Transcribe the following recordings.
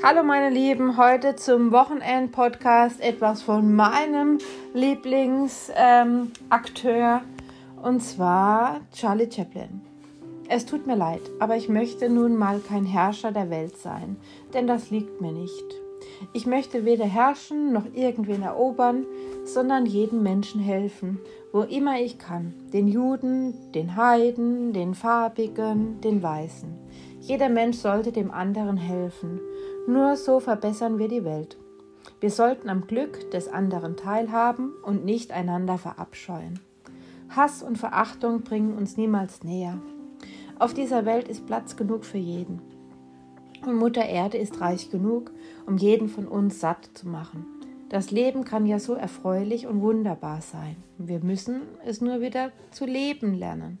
Hallo meine Lieben, heute zum Wochenend-Podcast etwas von meinem Lieblingsakteur ähm, und zwar Charlie Chaplin. Es tut mir leid, aber ich möchte nun mal kein Herrscher der Welt sein, denn das liegt mir nicht. Ich möchte weder herrschen noch irgendwen erobern, sondern jedem Menschen helfen, wo immer ich kann. Den Juden, den Heiden, den Farbigen, den Weißen. Jeder Mensch sollte dem anderen helfen. Nur so verbessern wir die Welt. Wir sollten am Glück des anderen teilhaben und nicht einander verabscheuen. Hass und Verachtung bringen uns niemals näher. Auf dieser Welt ist Platz genug für jeden. Und Mutter Erde ist reich genug, um jeden von uns satt zu machen. Das Leben kann ja so erfreulich und wunderbar sein. Wir müssen es nur wieder zu leben lernen.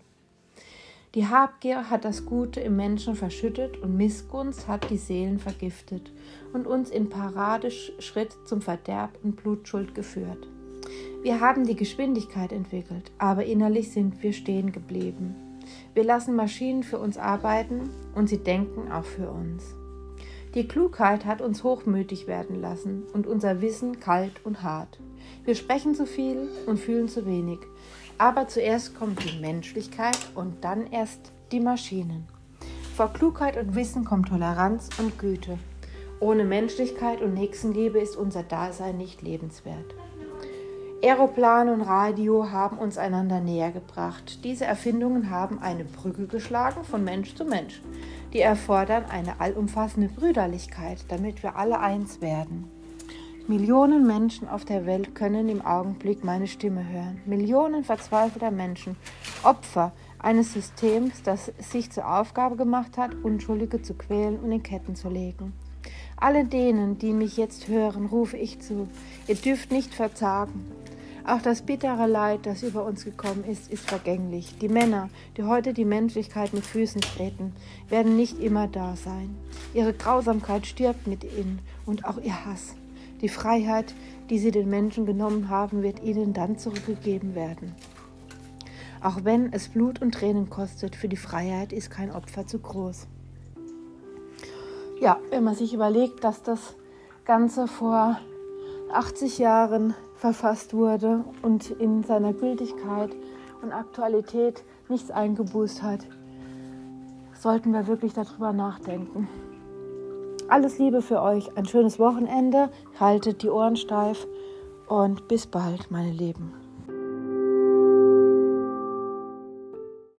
Die Habgier hat das Gute im Menschen verschüttet und Missgunst hat die Seelen vergiftet und uns in Paradeschritt zum Verderb und Blutschuld geführt. Wir haben die Geschwindigkeit entwickelt, aber innerlich sind wir stehen geblieben. Wir lassen Maschinen für uns arbeiten und sie denken auch für uns. Die Klugheit hat uns hochmütig werden lassen und unser Wissen kalt und hart. Wir sprechen zu viel und fühlen zu wenig. Aber zuerst kommt die Menschlichkeit und dann erst die Maschinen. Vor Klugheit und Wissen kommt Toleranz und Güte. Ohne Menschlichkeit und Nächstenliebe ist unser Dasein nicht lebenswert. Aeroplan und Radio haben uns einander näher gebracht. Diese Erfindungen haben eine Brücke geschlagen von Mensch zu Mensch. Die erfordern eine allumfassende Brüderlichkeit, damit wir alle eins werden. Millionen Menschen auf der Welt können im Augenblick meine Stimme hören. Millionen verzweifelter Menschen, Opfer eines Systems, das sich zur Aufgabe gemacht hat, Unschuldige zu quälen und in Ketten zu legen. Alle denen, die mich jetzt hören, rufe ich zu, ihr dürft nicht verzagen. Auch das bittere Leid, das über uns gekommen ist, ist vergänglich. Die Männer, die heute die Menschlichkeit mit Füßen treten, werden nicht immer da sein. Ihre Grausamkeit stirbt mit ihnen und auch ihr Hass. Die Freiheit, die sie den Menschen genommen haben, wird ihnen dann zurückgegeben werden. Auch wenn es Blut und Tränen kostet, für die Freiheit ist kein Opfer zu groß. Ja, wenn man sich überlegt, dass das Ganze vor 80 Jahren verfasst wurde und in seiner Gültigkeit und Aktualität nichts eingeboost hat, sollten wir wirklich darüber nachdenken. Alles Liebe für euch, ein schönes Wochenende, haltet die Ohren steif und bis bald, meine Lieben.